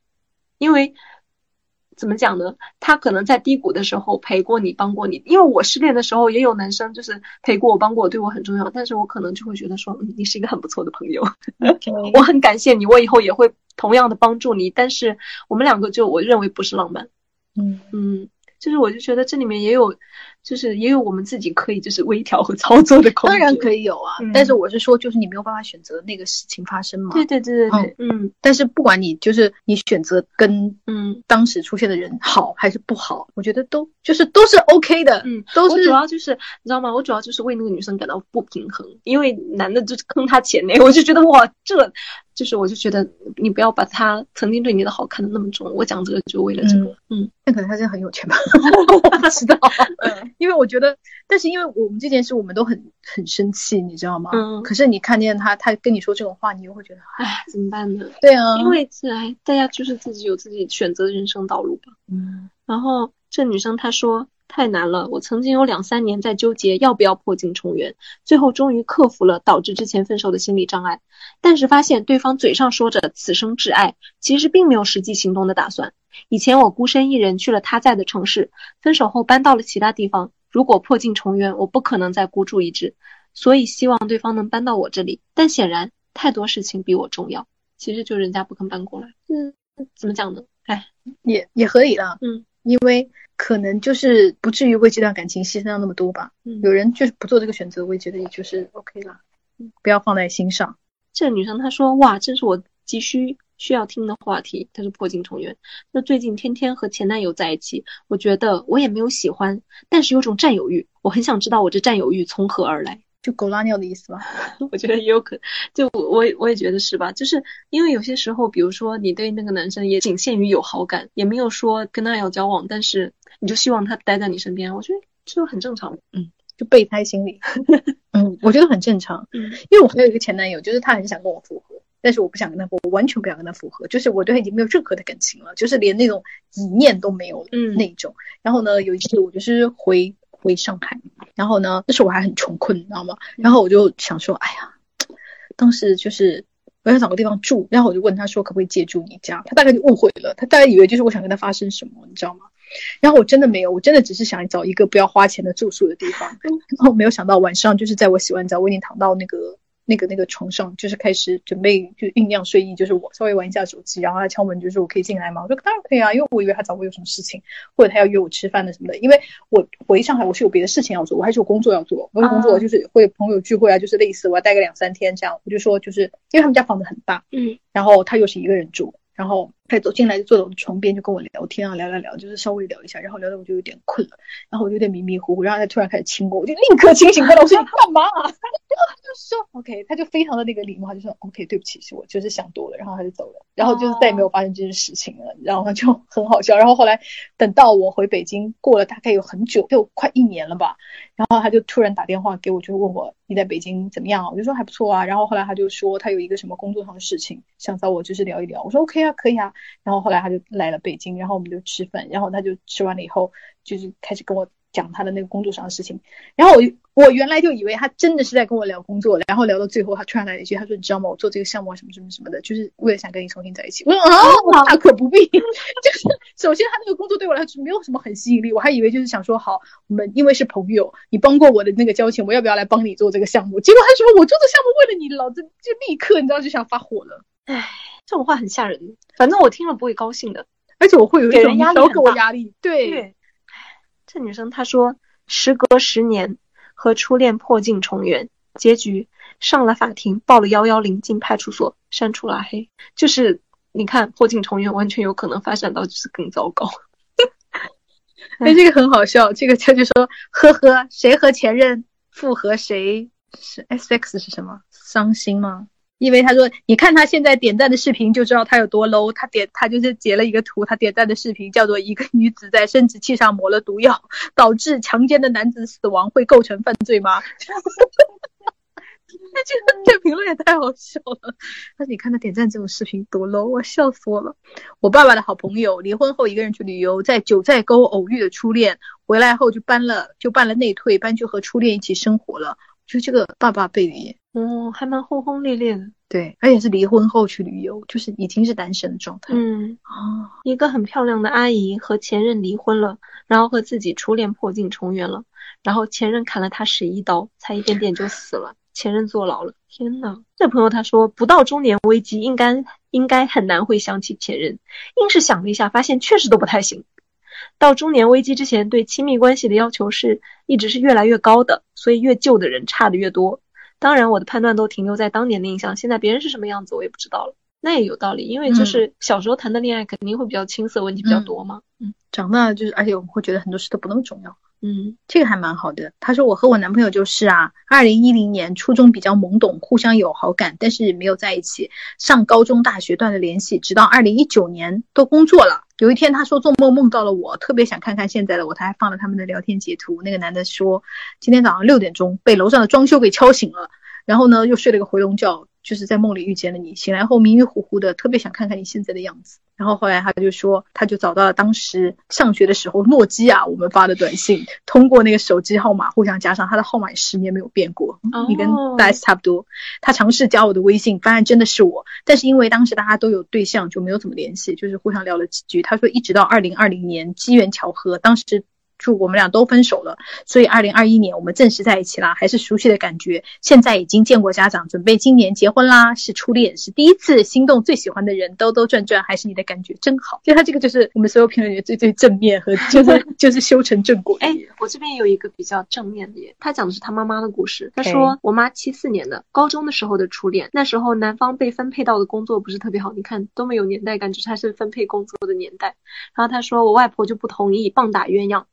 因为怎么讲呢？他可能在低谷的时候陪过你，帮过你。因为我失恋的时候也有男生就是陪过我，帮过我，对我很重要。但是我可能就会觉得说，嗯，你是一个很不错的朋友，我很感谢你，我以后也会同样的帮助你。但是我们两个就我认为不是浪漫。嗯，嗯，就是我就觉得这里面也有，就是也有我们自己可以就是微调和操作的空间。当然可以有啊，嗯但是我是说，就是你没有办法选择那个事情发生嘛。对对对对对，嗯但是不管你就是你选择跟嗯当时出现的人好还是不好，我觉得都就是都是 OK 的，嗯，都是我主要就是你知道吗？我主要就是为那个女生感到不平衡，因为男的就是坑她钱呢，我就觉得哇，这就是我就觉得你不要把他曾经对你的好看得那么重。我讲这个就为了这个，嗯那可能他真的很有钱吧，我不知道。嗯 因为我觉得，但是因为我们这件事我们都很很生气，你知道吗？嗯可是你看见他，他跟你说这种话，你又会觉得，哎，唉，怎么办呢？对啊，因为是哎，大家就是自己有自己选择的人生道路吧。嗯然后这女生她说太难了，我曾经有两三年在纠结要不要破镜重圆，最后终于克服了导致之前分手的心理障碍，但是发现对方嘴上说着此生挚爱，其实并没有实际行动的打算。以前我孤身一人去了他在的城市，分手后搬到了其他地方。如果破镜重圆，我不可能再孤注一掷，所以希望对方能搬到我这里。但显然太多事情比我重要，其实就人家不肯搬过来。嗯，怎么讲呢？哎，也也合理啦，嗯，因为可能就是不至于为这段感情牺牲掉那么多吧。嗯有人就是不做这个选择，我也觉得也就是 OK 啦，嗯不要放在心上。这女生她说：“哇，这是我急需需要听的话题。”她是破镜重圆。就最近天天和前男友在一起，我觉得我也没有喜欢，但是有种占有欲，我很想知道我这占有欲从何而来。就狗拉尿的意思吧。我觉得也有可能，就我我也我也觉得是吧？就是因为有些时候，比如说你对那个男生也仅限于有好感，也没有说跟他要交往，但是你就希望他待在你身边，我觉得这就很正常。嗯就备胎心理，嗯，我觉得很正常。嗯因为我还有一个前男友，就是他很想跟我复合，但是我不想跟他我完全不想跟他复合，就是我对他已经没有任何的感情了，就是连那种一念都没有那种。然后呢，有一次我就是回回上海，然后呢，那时候我还很穷困，你知道吗？然后我就想说，哎呀，当时就是。我想找个地方住，然后我就问他说可不可以借住你家，他大概就误会了，他大概以为就是我想跟他发生什么，你知道吗？然后我真的没有，我真的只是想找一个不要花钱的住宿的地方。然后没有想到晚上就是在我洗完澡，我已经躺到那个那个那个床上，就是开始准备就酝酿睡意，就是我稍微玩一下手机，然后他敲门，就是我可以进来吗？我说当然可以啊，因为我以为他找我有什么事情，或者他要约我吃饭的什么的。因为我回上海我是有别的事情要做，我还是有工作要做，我有工作啊就是会朋友聚会啊，就是类似我要待个两三天这样。我就说就是因为他们家房子很大，嗯然后他又是一个人住，然后他走进来就坐在我的床边就跟我聊天啊，聊聊聊，就是稍微聊一下，然后聊的我就有点困了，然后我就有点迷迷糊糊，然后他突然开始亲我，我就立刻清醒过来，我说你 干嘛、啊？就说 OK，他就非常的那个礼貌，他就说 OK，对不起，是我就是想多了，然后他就走了，然后就是再也没有发生这件事情了，然后就很好笑，然后后来等到我回北京，过了大概有很久，就快一年了吧，然后他就突然打电话给我，就问我你在北京怎么样啊？我就说还不错啊。然后后来他就说他有一个什么工作上的事情，想找我就是聊一聊。我说 OK 啊，可以啊。然后后来他就来了北京，然后我们就吃饭，然后他就吃完了以后，就是开始跟我讲他的那个工作上的事情。然后我我原来就以为他真的是在跟我聊工作，然后聊到最后，他突然来了一句，他说你知道吗？我做这个项目啊，什么什么什么的，就是为了想跟你重新在一起。我说啊，大可不必。就是首先他那个工作对我来说没有什么很吸引力，我还以为就是想说好，我们因为是朋友，你帮过我的那个交情，我要不要来帮你做这个项目？结果他说我做这项目为了你，老子就立刻你知道就想发火了，唉，这种话很吓人，反正我听了不会高兴的。而且我会有一种给人压力压力。对，对，这女生她说时隔十年和初恋破镜重圆，结局上了法庭，报了幺幺零，进派出所，删除拉黑。就是你看破镜重圆，完全有可能发展到就是更糟糕。哎，这个很好笑，这个他就说，呵呵，谁和前任复合谁是 S X 是什么？伤心吗？因为他说，你看他现在点赞的视频就知道他有多 low。他点他就是截了一个图，他点赞的视频叫做一个女子在生殖器上抹了毒药，导致强奸的男子死亡，会构成犯罪吗？那 这个这评论也太好笑了。但是你看他点赞这种视频多 low，我笑死我了。我爸爸的好朋友离婚后一个人去旅游，在九寨沟偶遇的初恋，回来后就搬了就办了内退，搬去和初恋一起生活了。就这个爸爸背离，哦，还蛮轰轰烈烈的。对，而且是离婚后去旅游，就是已经是单身的状态。嗯，哦，一个很漂亮的阿姨和前任离婚了，然后和自己初恋破镜重圆了，然后前任砍了她十一刀，才一点点就死了，前任坐牢了。天呐，这朋友他说不到中年危机，应该应该很难会想起前任，硬是想了一下，发现确实都不太行。到中年危机之前，对亲密关系的要求是一直是越来越高的，所以越旧的人差的越多。当然，我的判断都停留在当年的印象，现在别人是什么样子我也不知道了。那也有道理，因为就是小时候谈的恋爱肯定会比较青涩，问题比较多嘛。嗯，长大就是，而且我们会觉得很多事都不那么重要。嗯，这个还蛮好的。他说我和我男朋友就是啊，二零一零年初中比较懵懂，互相有好感，但是没有在一起。上高中、大学断了联系，直到二零一九年都工作了。有一天他说做梦梦到了我，特别想看看现在的我。他还放了他们的聊天截图。那个男的说，今天早上六点钟被楼上的装修给敲醒了，然后呢又睡了个回笼觉，就是在梦里遇见了你。醒来后迷迷糊糊的，特别想看看你现在的样子。然后后来他就说，他就找到了当时上学的时候诺基亚我们发的短信，通过那个手机号码互相加上，他的号码十年没有变过，你跟大 S 差不多。他尝试加我的微信，发现真的是我，但是因为当时大家都有对象，就没有怎么联系，就是互相聊了几句。他说一直到二零二零年机缘巧合，当时。就我们俩都分手了，所以二零二一年我们正式在一起啦，还是熟悉的感觉。现在已经见过家长，准备今年结婚啦，是初恋，是第一次心动最喜欢的人，兜兜转转还是你的感觉真好。就他这个就是我们所有评论里最最正面和就是 就是修成正果。哎，我这边有一个比较正面的，他讲的是他妈妈的故事。他说我妈七四年的高中的时候的初恋，那时候男方被分配到的工作不是特别好，你看多么有年代感，就是他是分配工作的年代。然后他说我外婆就不同意，棒打鸳鸯。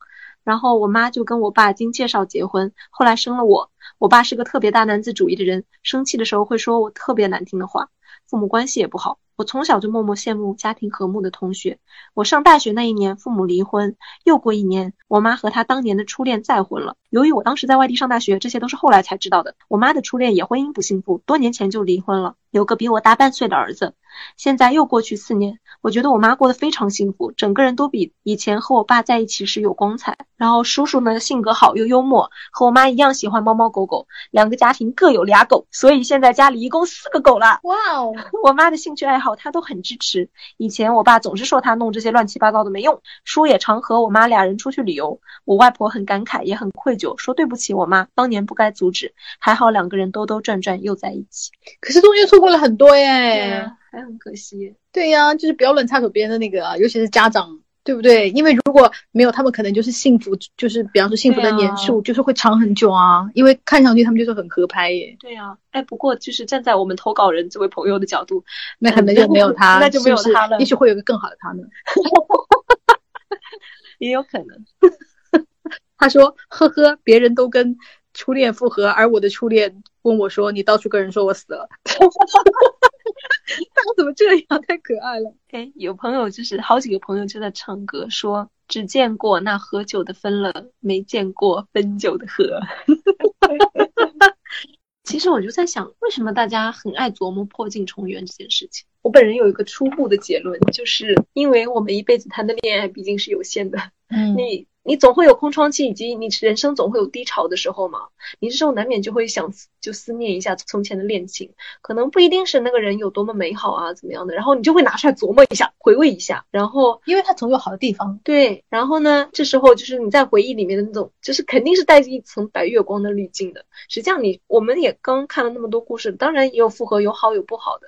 然后我妈就跟我爸经介绍结婚，后来生了我。我爸是个特别大男子主义的人，生气的时候会说我特别难听的话。父母关系也不好，我从小就默默羡慕家庭和睦的同学。我上大学那一年，父母离婚，又过一年，我妈和她当年的初恋再婚了。由于我当时在外地上大学，这些都是后来才知道的。我妈的初恋也婚姻不幸福，多年前就离婚了，有个比我大半岁的儿子。现在又过去四年，我觉得我妈过得非常幸福，整个人都比以前和我爸在一起时有光彩。然后叔叔呢，性格好又幽默，和我妈一样喜欢猫猫狗狗，两个家庭各有俩狗，所以现在家里一共四个狗了。哇哦！我妈的兴趣爱好她都很支持。以前我爸总是说她弄这些乱七八糟的没用，叔也常和我妈俩人出去旅游。我外婆很感慨，也很愧疚，说对不起我妈，当年不该阻止。还好两个人兜兜转转又在一起，可是中间错过了很多对耶。呀，还很可惜。对呀，就是不要乱插手别人的那个啊，尤其是家长，对不对？因为如果没有他们，可能就是幸福，就是比方说幸福的年数，就是会长很久啊。因为看上去他们就是很合拍耶。对呀，哎，不过就是站在我们投稿人这位朋友的角度，那可能就没有 他，那就没有他了。也许会有个更好的他呢。也有可能。他说：“呵呵，别人都跟初恋复合，而我的初恋问我说：‘你到处跟人说我死了。’ 他怎么这样？太可爱了。哎，有朋友就是好几个朋友就在唱歌，说只见过那喝酒的分了，没见过分酒的喝。其实我就在想，为什么大家很爱琢磨破镜重圆这件事情？我本人有一个初步的结论，就是因为我们一辈子谈的恋爱毕竟是有限的，嗯，你你总会有空窗期，以及你人生总会有低潮的时候嘛。你这时候难免就会想就思念一下从前的恋情，可能不一定是那个人有多么美好啊，怎么样的，然后你就会拿出来琢磨一下，回味一下，然后因为他总有好的地方。对，然后呢，这时候就是你在回忆里面的那种，就是肯定是带着一层白月光的滤镜的。实际上你我们也刚看了那么多故事，当然也有复合，有好有不好的。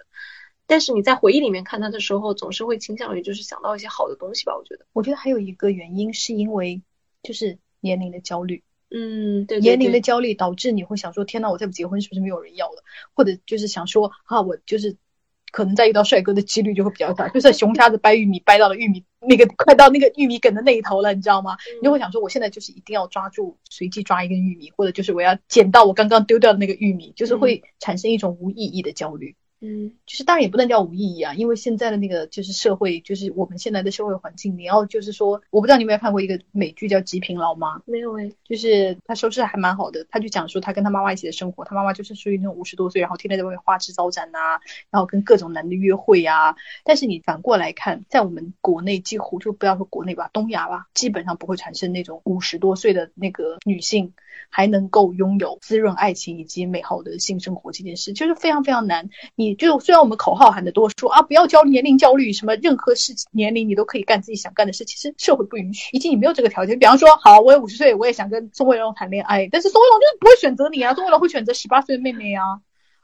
但是你在回忆里面看他的时候，总是会倾向于就是想到一些好的东西吧？我觉得，我觉得还有一个原因是因为就是年龄的焦虑。嗯，对对年龄的焦虑导致你会想说，天呐，我再不结婚是不是没有人要了？或者就是想说，啊，我就是可能再遇到帅哥的几率就会比较大，就是熊瞎子掰玉米掰到了玉米那个快到那个玉米梗的那一头了，你知道吗？你就会想说，我现在就是一定要抓住随机抓一根玉米，或者就是我要捡到我刚刚丢掉的那个玉米，就是会产生一种无意义的焦虑。嗯就是当然也不能叫无意义啊，因为现在的那个就是社会，就是我们现在的社会环境，你要就是说，我不知道你有没有看过一个美剧叫《极品老妈》，没有诶，就是他收视还蛮好的，他就讲说他跟他妈妈一起的生活，他妈妈就是属于那种五十多岁，然后天天在外面花枝招展呐、然后跟各种男的约会啊。但是你反过来看，在我们国内几乎就不要说国内吧，东亚吧，基本上不会产生那种五十多岁的那个女性还能够拥有滋润爱情以及美好的性生活这件事，就是非常非常难。你你就虽然我们口号喊的多说啊，不要焦年龄焦虑，什么任何事年龄你都可以干自己想干的事，其实社会不允许，以及你没有这个条件。比方说，好，我有五十岁，我也想跟宋威龙谈恋爱，但是宋威龙就是不会选择你啊，宋威龙会选择十八岁的妹妹啊。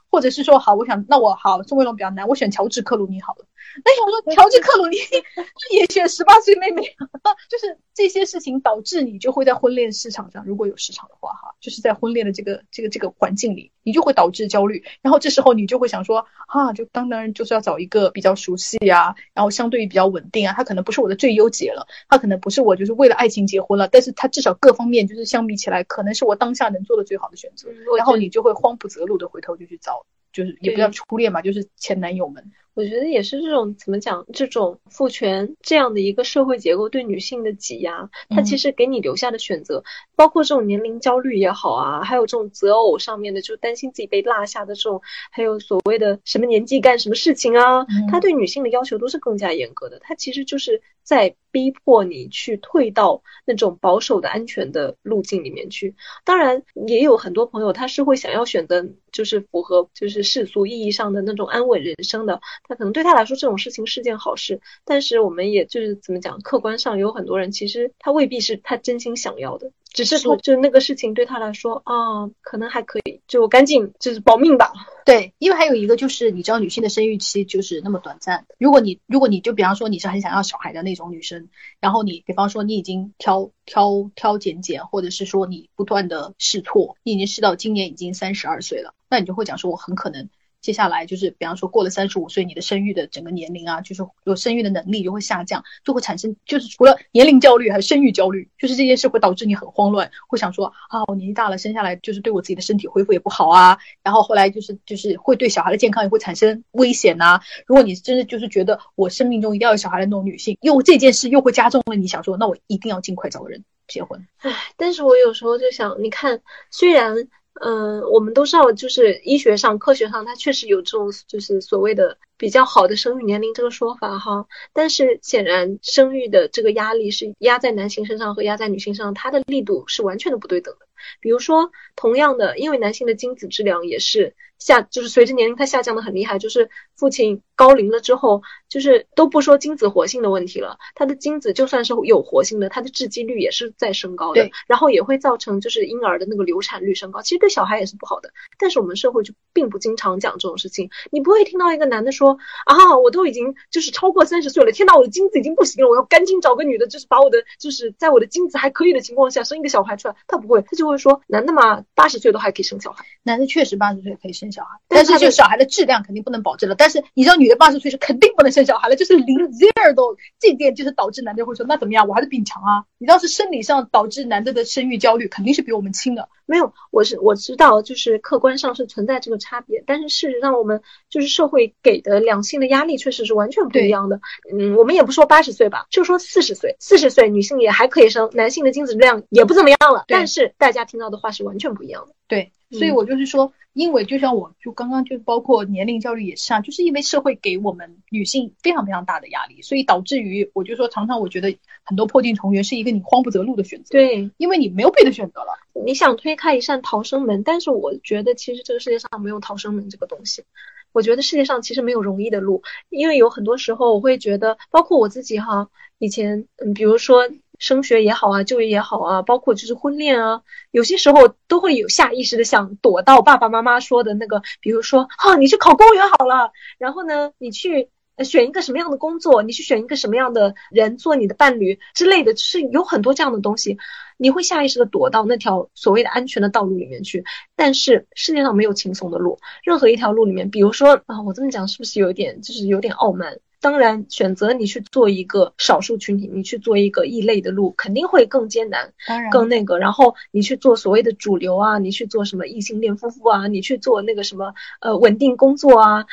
或者是说好，我想那我好，宋威龙比较难，我选乔治克鲁尼好了。那想说乔治克鲁尼 也选十八岁妹妹，就是这些事情导致你就会在婚恋市场上，如果有市场的话哈，就是在婚恋的这个这个这个环境里，你就会导致焦虑。然后这时候你就会想说啊，就当然就是要找一个比较熟悉啊，然后相对于比较稳定啊，他可能不是我的最优解了，他可能不是我就是为了爱情结婚了，但是他至少各方面就是相比起来，可能是我当下能做的最好的选择。然后你就会慌不择路的回头就去找，就是也不叫初恋嘛，就是前男友们。我觉得也是这种怎么讲，这种父权这样的一个社会结构对女性的挤压，它嗯其实给你留下的选择，包括这种年龄焦虑也好啊，还有这种择偶上面的，就担心自己被落下的这种，还有所谓的什么年纪干什么事情啊，嗯它对女性的要求都是更加严格的，他其实就是在逼迫你去退到那种保守的安全的路径里面去。当然，也有很多朋友他是会想要选择就是符合就是世俗意义上的那种安稳人生的，他可能对他来说这种事情是件好事，但是我们也就是怎么讲，客观上有很多人其实他未必是他真心想要的，只是说就那个事情对他来说啊，可能还可以，就赶紧就是保命吧。对，因为还有一个就是，你知道女性的生育期就是那么短暂。如果你如果你就比方说你是很想要小孩的那种女生，然后你比方说你已经挑挑挑拣拣，或者是说你不断的试错，你已经试到今年已经三十二岁了，那你就会讲说，我很可能接下来就是比方说过了三十五岁，你的生育的整个年龄啊，就是有生育的能力就会下降，就会产生就是除了年龄焦虑，还有生育焦虑，就是这件事会导致你很慌乱，会想说啊，我年纪大了，生下来就是对我自己的身体恢复也不好啊，然后后来就是就是会对小孩的健康也会产生危险呐、如果你真的就是觉得我生命中一定要有小孩的那种女性，又这件事又会加重了你想说，那我一定要尽快找个人结婚。唉但是我有时候就想，你看，虽然，嗯、我们都知道，就是医学上、科学上，它确实有这种就是所谓的比较好的生育年龄这个说法哈，但是显然生育的这个压力是压在男性身上和压在女性身上，它的力度是完全的不对等的。比如说，同样的，因为男性的精子质量也是下，就是随着年龄它下降的很厉害，就是父亲高龄了之后，就是都不说精子活性的问题了，他的精子就算是有活性的，它的致畸率也是在升高的，然后也会造成就是婴儿的那个流产率升高，其实对小孩也是不好的。但是我们社会就并不经常讲这种事情，你不会听到一个男的说啊，我都已经就是超过三十岁了，天呐，我的精子已经不行了，我要赶紧找个女的，就是把我的就是在我的精子还可以的情况下生一个小孩出来。他不会，他就会说男的嘛，八十岁都还可以生小孩。男的确实八十岁可以生小孩，但是就小孩的质量肯定不能保证了。但是你知道，女的八十岁是肯定不能生小孩了，就是零 zero 都这点就是导致男的会说，那怎么样，我还是比你强啊。你知道是生理上导致男的的生育焦虑肯定是比我们轻的。没有，我是我知道，就是客观上是存在这个差别，但是事实上我们就是社会给的两性的压力确实是完全不一样的。嗯，我们也不说八十岁吧，就说四十岁，四十岁女性也还可以生，男性的精子质量也不怎么样了，但是大家听到的话是完全不一样的。对，所以嗯我就是说，因为就像我就刚刚就包括年龄焦虑也是啊，就是因为社会给我们女性非常非常大的压力，所以导致于我就说常常我觉得很多破镜重圆是一个你慌不择路的选择，，对，因为你没有别的选择了。你想推开一扇逃生门，但是我觉得其实这个世界上没有逃生门这个东西。我觉得世界上其实没有容易的路，因为有很多时候我会觉得，包括我自己哈，以前嗯，比如说升学也好啊，就业也好啊，包括就是婚恋啊，有些时候都会有下意识的想躲到爸爸妈妈说的那个，比如说啊，你去考公务员好了，然后呢，你去。选一个什么样的工作，你去选一个什么样的人做你的伴侣之类的，就是有很多这样的东西。你会下意识的躲到那条所谓的安全的道路里面去。但是世界上没有轻松的路，任何一条路里面，比如说啊，我这么讲是不是有点就是有点傲慢？当然，选择你去做一个少数群体，你去做一个异类的路，肯定会更艰难，当然更那个。然后你去做所谓的主流啊，你去做什么异性恋夫妇啊，你去做那个什么呃稳定工作啊，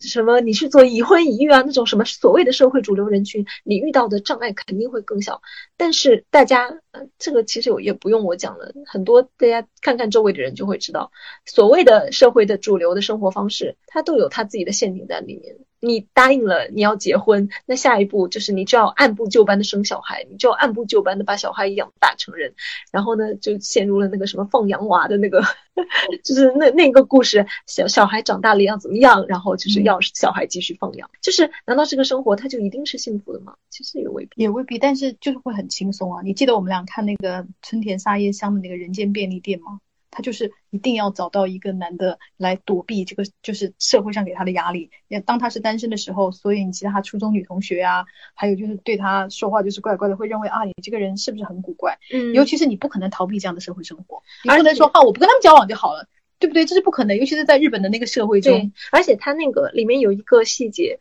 什么你去做已婚已育啊，那种什么所谓的社会主流人群，你遇到的障碍肯定会更小。但是大家，呃，这个其实也不用我讲了，很多大家看看周围的人就会知道，所谓的社会的主流的生活方式，它都有它自己的陷阱在里面。你答应了你要结婚，那下一步就是你就要按部就班的生小孩，你就要按部就班的把小孩养大成人，然后呢就陷入了那个什么放羊娃的那个，就是那那个故事，小小孩长大了要怎么样，然后就是要小孩继续放养，就是难道这个生活它就一定是幸福的吗？其实也未必，也未必，但是就是会很轻松啊。你记得我们俩看那个春田沙耶香的那个人间便利店吗？他就是一定要找到一个男的来躲避这个，就是社会上给他的压力。也当他是单身的时候，所以你其他初中女同学啊，还有就是对他说话就是怪怪的，会认为啊，你这个人是不是很古怪？嗯尤其是你不可能逃避这样的社会生活，你不能说啊，我不跟他们交往就好了，对不对？这是不可能，尤其是在日本的那个社会中对。，而且他那个里面有一个细节。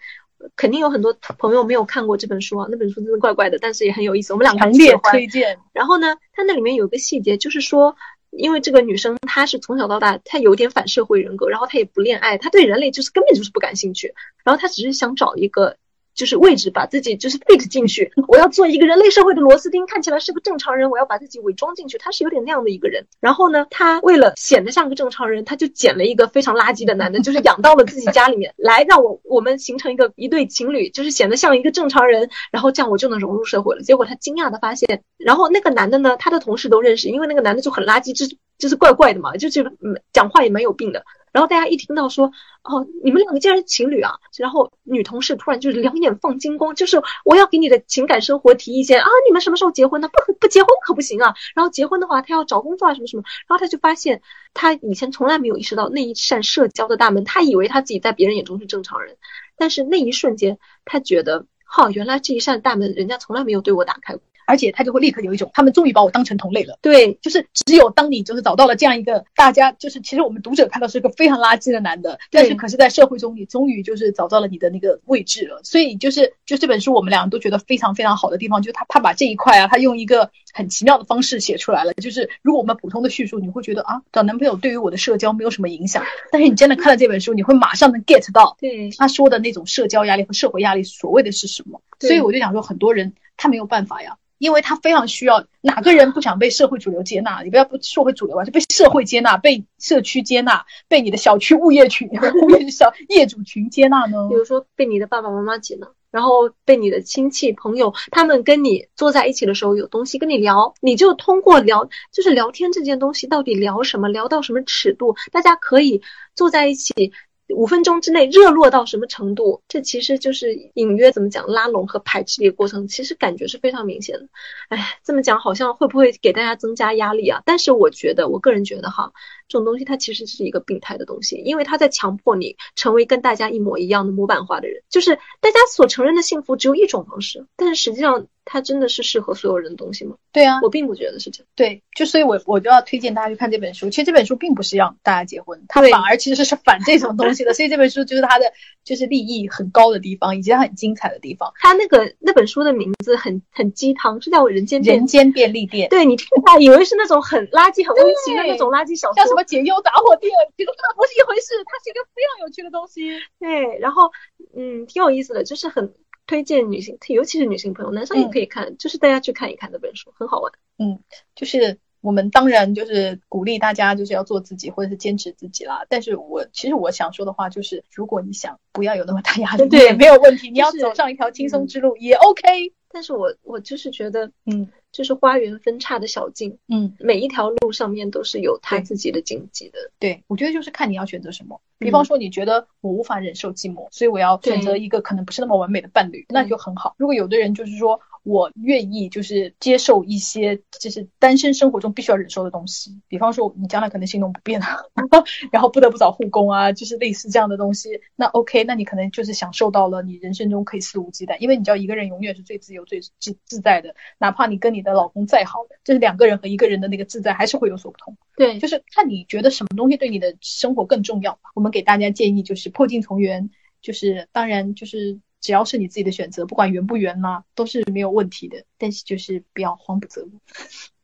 肯定有很多朋友没有看过这本书啊，那本书真的怪怪的，但是也很有意思。我们两个强烈很。推荐。然后呢，它那里面有个细节，就是说，因为这个女生她是从小到大，她有点反社会人格，然后她也不恋爱，她对人类就是根本就是不感兴趣，然后她只是想找一个就是位置，把自己就是 fit 进去。我要做一个人类社会的螺丝钉，看起来是个正常人，我要把自己伪装进去。他是有点那样的一个人。然后呢，他为了显得像个正常人，他就捡了一个非常垃圾的男的，就是养到了自己家里面来，让我我们形成一个一对情侣，就是显得像一个正常人，然后这样我就能融入社会了。结果他惊讶的发现，然后那个男的呢，他的同事都认识，因为那个男的就很垃圾，就是就是怪怪的嘛，就是嗯讲话也蛮有病的。然后大家一听到说，哦，你们两个竟然是情侣啊！然后女同事突然就是两眼放金光，就是我要给你的情感生活提意见啊！你们什么时候结婚呢？不不结婚可不行啊！然后结婚的话，他要找工作啊，什么什么。然后他就发现，他以前从来没有意识到那一扇社交的大门，他以为他自己在别人眼中是正常人，但是那一瞬间，他觉得，哈，原来这一扇大门人家从来没有对我打开过。而且他就会立刻有一种，他们终于把我当成同类了。对，就是只有当你就是找到了这样一个大家就是其实我们读者看到是一个非常垃圾的男的，但是可是在社会中你终于就是找到了你的那个位置了。所以就是就这本书我们两个都觉得非常非常好的地方，就是他他把这一块啊，他用一个很奇妙的方式写出来了。就是如果我们普通的叙述，你会觉得啊找男朋友对于我的社交没有什么影响，但是你真的看了这本书，你会马上能 get 到对，他说的那种社交压力和社会压力所谓的是什么。所以我就想说，很多人他没有办法呀。因为他非常需要哪个人不想被社会主流接纳？你不要不社会主流啊，就被社会接纳，被社区接纳，被你的小区物业群、物业小业主群接纳呢比？如说被你的爸爸妈妈接纳，然后被你的亲戚朋友，他们跟你坐在一起的时候有东西跟你聊，你就通过聊，就是聊天这件东西到底聊什么，聊到什么尺度，大家可以坐在一起。五分钟之内热络到什么程度？这其实就是隐约怎么讲拉拢和排斥的一个过程，其实感觉是非常明显的。哎，这么讲好像会不会给大家增加压力啊？但是我觉得，我个人觉得哈，这种东西它其实是一个病态的东西，因为它在强迫你成为跟大家一模一样的模板化的人，就是大家所承认的幸福只有一种方式，但是实际上它真的是适合所有人的东西吗？对啊，我并不觉得是这样。对，就所以我，我就要推荐大家去看这本书。其实这本书并不是让大家结婚，它反而其实是反这种东西的。所以这本书就是它的就是利益很高的地方，以及它很精彩的地方。它那个那本书的名字很很鸡汤，是叫《人间人间便利店，对你听它以为是那种很垃圾、很温情的那种垃圾小说，像什么解忧杂货店，这个根本不是一回事，它是一个非常有趣的东西。对，然后嗯，挺有意思的，就是很推荐女性，尤其是女性朋友，男生也嗯可以看，就是大家去看一看这本书，很好玩。嗯就是我们当然就是鼓励大家就是要做自己，或者是坚持自己啦。但是我其实我想说的话就是，如果你想不要有那么大压力，对没有问题。你要走上一条轻松之路也 OK。但是我我就是觉得，嗯就是花园分叉的小径，嗯，每一条路上面都是有他自己的荆棘的。对，我觉得就是看你要选择什么。比嗯方说，你觉得我无法忍受寂寞，所以我要选择一个可能不是那么完美的伴侣，那就很好。如果有的人就是说我愿意就是接受一些就是单身生活中必须要忍受的东西，比方说你将来可能行动不便啊，然后不得不找护工啊，就是类似这样的东西，那 OK，那你可能就是享受到了你人生中可以肆无忌惮，因为你知道一个人永远是最自由、最自自在的，哪怕你跟你的你的老公再好，就是两个人和一个人的那个自在还是会有所不同。对，就是看你觉得什么东西对你的生活更重要吧。我们给大家建议就是破镜重圆，就是当然就是只要是你自己的选择，不管圆不圆呢，都是没有问题的。但是就是不要慌不择路。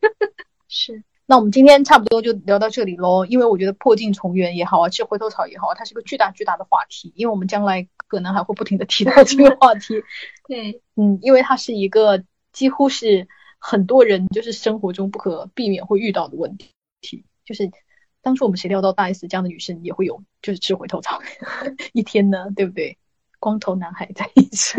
是。那我们今天差不多就聊到这里喽，因为我觉得破镜重圆也好啊，吃回头草也好，它是个巨大巨大的话题，因为我们将来可能还会不停的提到这个话题。对，嗯，因为它是一个几乎是很多人就是生活中不可避免会遇到的问题，就是当初我们谁料到大 S 这样的女生也会有就是吃回头草 一天呢，对不对？光头男孩在一起，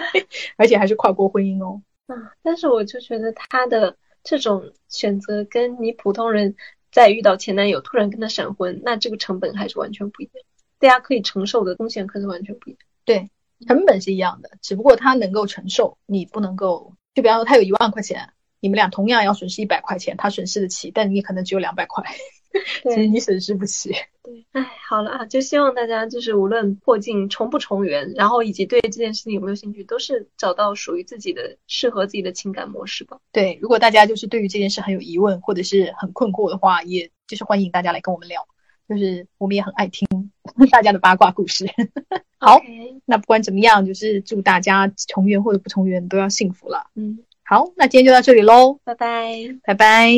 而且还是跨国婚姻哦。啊，但是我就觉得他的。这种选择跟你普通人在遇到前男友突然跟他闪婚，那这个成本还是完全不一样，大家可以承受的风险可是完全不一样。对，成本是一样的，只不过他能够承受，你不能够。就比方说他有一万块钱，你们俩同样要损失一百块钱，他损失得起，但你可能只有两百块。其实你损失不起。对，哎，好了啊，就希望大家就是无论破镜重不重圆，然后以及对这件事情有没有兴趣，都是找到属于自己的适合自己的情感模式吧。对，如果大家就是对于这件事很有疑问或者是很困惑的话，也就是欢迎大家来跟我们聊，就是我们也很爱听大家的八卦故事。好，那不管怎么样，就是祝大家重圆或者不重圆都要幸福了。嗯，好，那今天就到这里喽，拜拜，拜拜。